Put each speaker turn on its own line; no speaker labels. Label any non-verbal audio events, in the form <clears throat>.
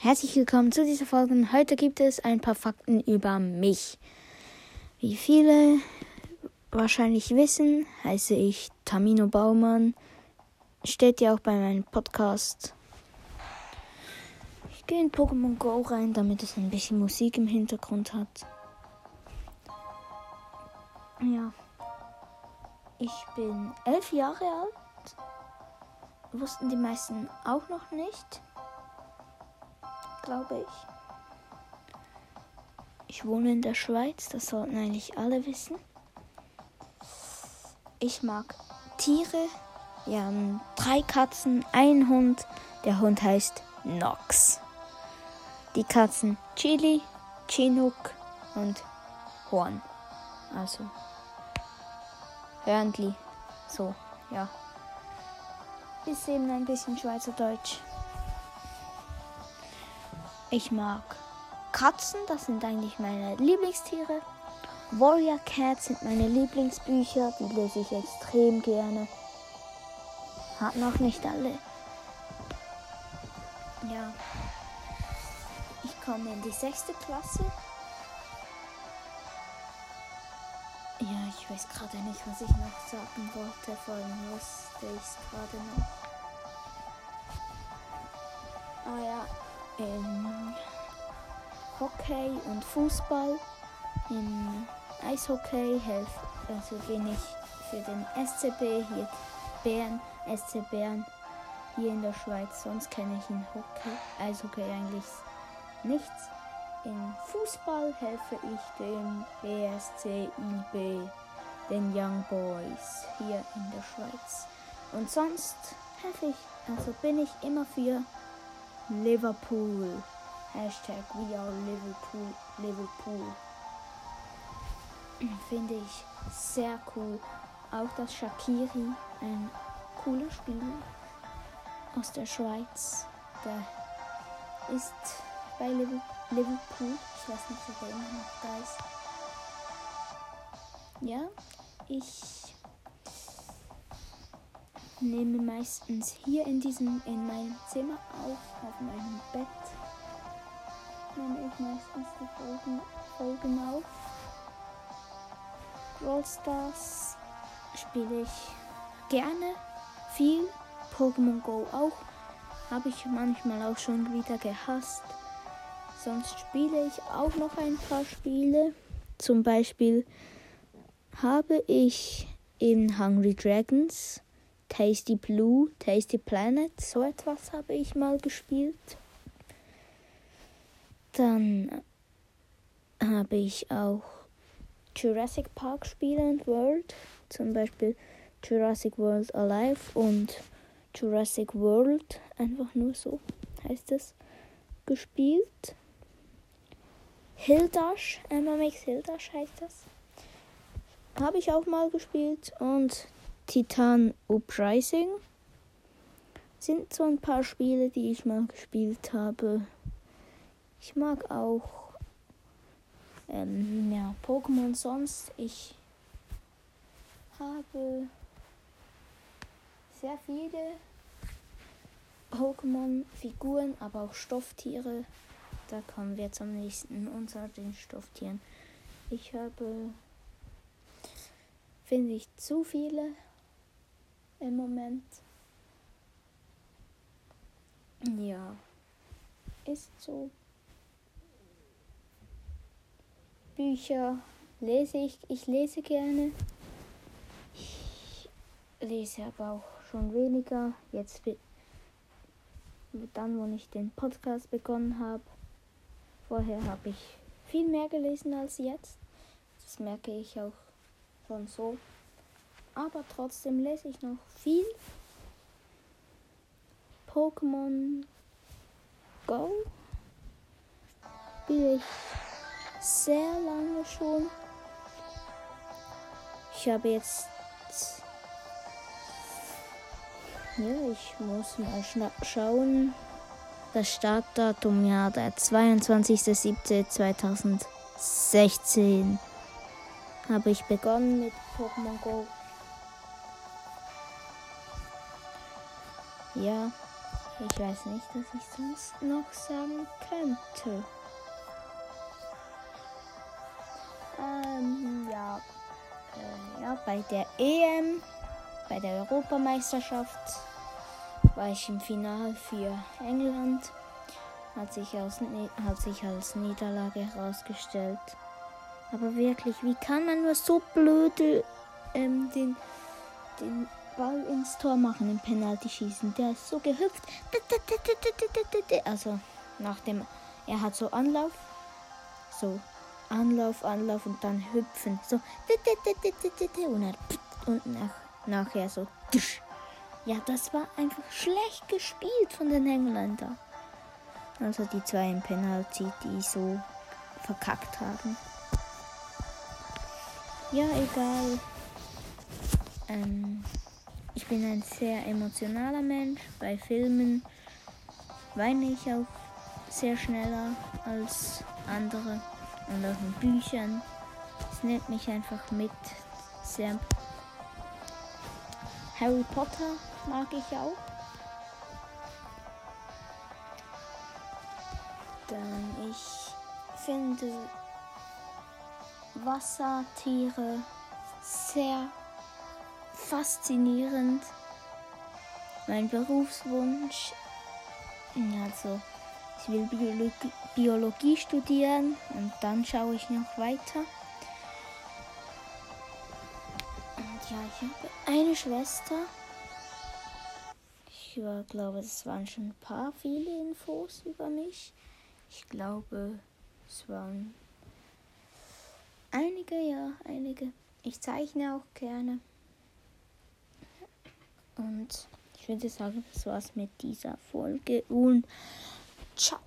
Herzlich willkommen zu dieser Folge. Heute gibt es ein paar Fakten über mich. Wie viele wahrscheinlich wissen, heiße ich Tamino Baumann. Steht ja auch bei meinem Podcast. Ich gehe in Pokémon Go rein, damit es ein bisschen Musik im Hintergrund hat. Ja. Ich bin elf Jahre alt. Wussten die meisten auch noch nicht glaube ich. Ich wohne in der Schweiz, das sollten eigentlich alle wissen. Ich mag Tiere. Wir haben drei Katzen, einen Hund. Der Hund heißt Nox. Die Katzen Chili, Chinook und Horn. Also Hörnli. So, ja. Ist eben ein bisschen Schweizerdeutsch. Ich mag Katzen, das sind eigentlich meine Lieblingstiere. Warrior Cats sind meine Lieblingsbücher, die lese ich extrem gerne. Hat noch nicht alle. Ja. Ich komme in die sechste Klasse. Ja, ich weiß gerade nicht, was ich noch sagen wollte. Vor allem wusste ich es gerade noch. Ah ja, in Hockey und Fußball. Im Eishockey helfe, also bin ich für den SCB hier Bern, SC Bern hier in der Schweiz. Sonst kenne ich in Hockey, Eishockey eigentlich nichts. In Fußball helfe ich dem BSC IB, den Young Boys hier in der Schweiz. Und sonst helfe ich, also bin ich immer für Liverpool. Hashtag We are Liverpool. Liverpool. <clears throat> Finde ich sehr cool. Auch das Shakiri, ein cooler Spieler aus der Schweiz. Der ist bei Liverpool. Ich weiß nicht, ob er immer noch da ist. Ja, ich nehme meistens hier in diesem in meinem Zimmer auf, auf meinem Bett. Nehme ich meistens die Folgen, Folgen auf. Brawl Stars spiele ich gerne, viel. Pokémon Go auch. Habe ich manchmal auch schon wieder gehasst. Sonst spiele ich auch noch ein paar Spiele. Zum Beispiel habe ich in Hungry Dragons Tasty Blue, Tasty Planet, so etwas habe ich mal gespielt. Dann habe ich auch Jurassic Park Spiele und World, zum Beispiel Jurassic World Alive und Jurassic World, einfach nur so heißt es, gespielt. Hildash, MMX Hildash heißt das. Habe ich auch mal gespielt und Titan Uprising sind so ein paar Spiele, die ich mal gespielt habe. Ich mag auch ähm, ja, Pokémon sonst. Ich habe sehr viele Pokémon-Figuren, aber auch Stofftiere. Da kommen wir zum nächsten unter den Stofftieren. Ich habe, finde ich, zu viele im Moment. Ja, ist so. Bücher lese ich. Ich lese gerne. Ich lese aber auch schon weniger. Jetzt dann, wo ich den Podcast begonnen habe. Vorher habe ich viel mehr gelesen als jetzt. Das merke ich auch schon so aber trotzdem lese ich noch viel. Pokémon Go spiele ich sehr lange schon. Ich habe jetzt. Ja, ich muss mal schauen. Das Startdatum, ja, der 22.07.2016 habe ich begonnen mit Pokémon Go. Ja, ich weiß nicht, was ich sonst noch sagen könnte. Ähm, ja. Äh, ja, bei der EM, bei der Europameisterschaft war ich im Finale für England. Hat sich als, hat sich als Niederlage herausgestellt. Aber wirklich, wie kann man nur so blöde ähm, den, den Ball ins Tor machen im Penalty schießen? Der ist so gehüpft. Also nach dem, er hat so Anlauf, so Anlauf, Anlauf und dann hüpfen, so und, und nach, nachher so. Ja, das war einfach schlecht gespielt von den Engländern. Also die zwei im Penalty, die so verkackt haben. Ja, egal. Ähm, ich bin ein sehr emotionaler Mensch. Bei Filmen weine ich auch sehr schneller als andere. Und auch in Büchern. Es nimmt mich einfach mit. Sehr. Harry Potter mag ich auch. Dann ich finde Wassertiere sehr faszinierend. Mein Berufswunsch, also ich will Biologie, Biologie studieren und dann schaue ich noch weiter. Und ja, ich habe eine Schwester. Ich glaube, das waren schon ein paar viele Infos über mich. Ich glaube, es waren Einige, ja, einige. Ich zeichne auch gerne. Und ich würde sagen, das war's mit dieser Folge und ciao.